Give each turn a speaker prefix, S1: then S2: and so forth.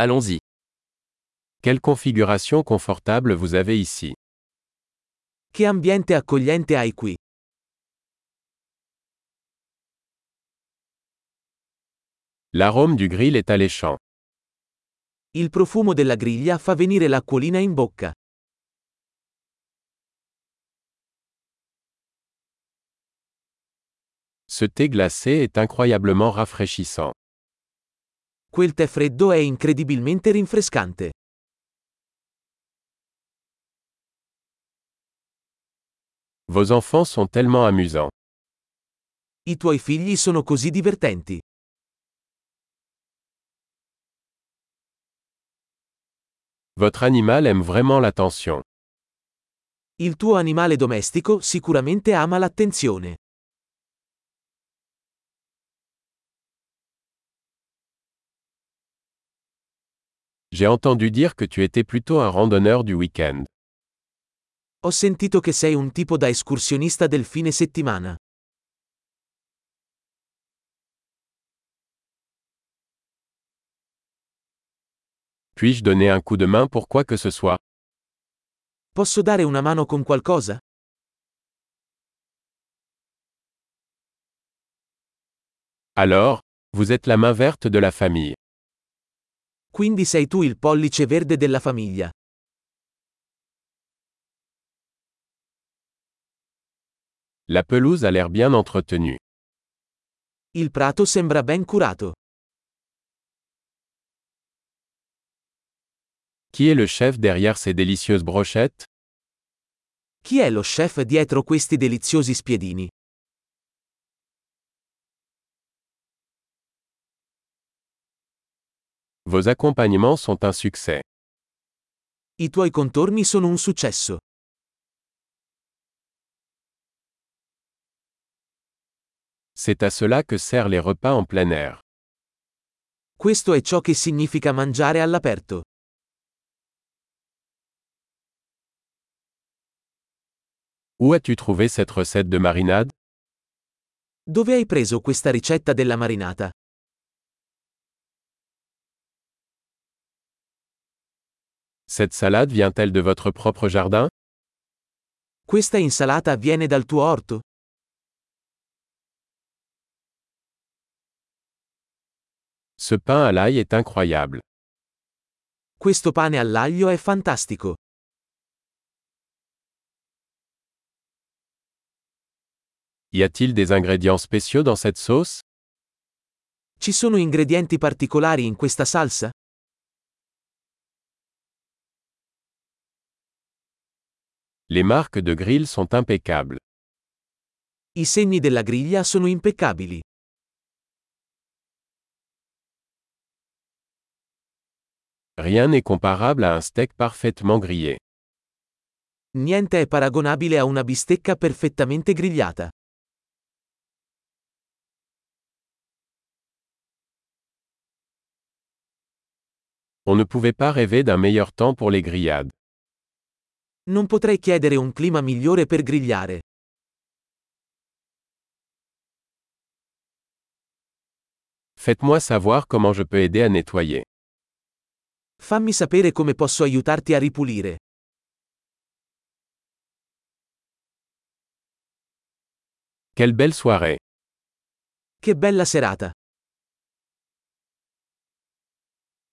S1: Allons-y.
S2: Quelle configuration confortable vous avez ici.
S3: Che ambiente accogliente hai qui.
S2: L'arôme du grill est alléchant.
S3: Il profumo della griglia fa venire l'acquolina in bocca.
S2: Ce thé glacé est incroyablement rafraîchissant.
S3: Quel tè freddo è incredibilmente rinfrescante.
S2: Vos enfants sont tellement amusants.
S3: I tuoi figli sono così divertenti.
S2: Votre animal aime vraiment l'attention.
S3: Il tuo animale domestico sicuramente ama l'attenzione.
S2: J'ai entendu dire que tu étais plutôt un randonneur du week-end.
S3: Ho sentito che sei un tipo da escursionista del fine settimana.
S2: Puis-je donner un coup de main pour quoi que ce soit?
S3: Posso dare una mano con qualcosa?
S2: Alors, vous êtes la main verte de la famille.
S3: Quindi sei tu il pollice verde della famiglia.
S2: La pelouse a l'air bien entretenue.
S3: Il prato sembra ben curato.
S2: Qui est le chef derrière ces délicieuses brochettes
S3: Chi è lo chef dietro questi deliziosi spiedini?
S2: Vos accompagnements sont un succès.
S3: I tuoi contorni sono un successo.
S2: C'est à cela que servent les repas en plein air.
S3: Questo è ciò che significa mangiare all'aperto.
S2: Où as-tu trouvé cette recette de marinade?
S3: Dove hai preso questa ricetta della marinata?
S2: Cette salade vient-elle de votre propre jardin?
S3: Questa insalata viene dal tuo orto?
S2: Ce pain à l'ail est incroyable.
S3: Questo pane all'aglio è fantastico.
S2: Y a-t-il des ingrédients spéciaux dans cette sauce?
S3: Ci sono ingredienti particolari in questa salsa?
S2: Les marques de grill sont impeccables.
S3: I segni della griglia sono impeccabili.
S2: Rien n'est comparable à un steak parfaitement grillé.
S3: Niente è paragonabile a una bistecca perfettamente grigliata.
S2: On ne pouvait pas rêver d'un meilleur temps pour les grillades.
S3: Non potrei chiedere un clima migliore per grigliare.
S2: Faites-moi savoir comment je peux aider à nettoyer.
S3: Fammi sapere come posso aiutarti a ripulire.
S2: Quelle belle soirée
S3: Che bella serata!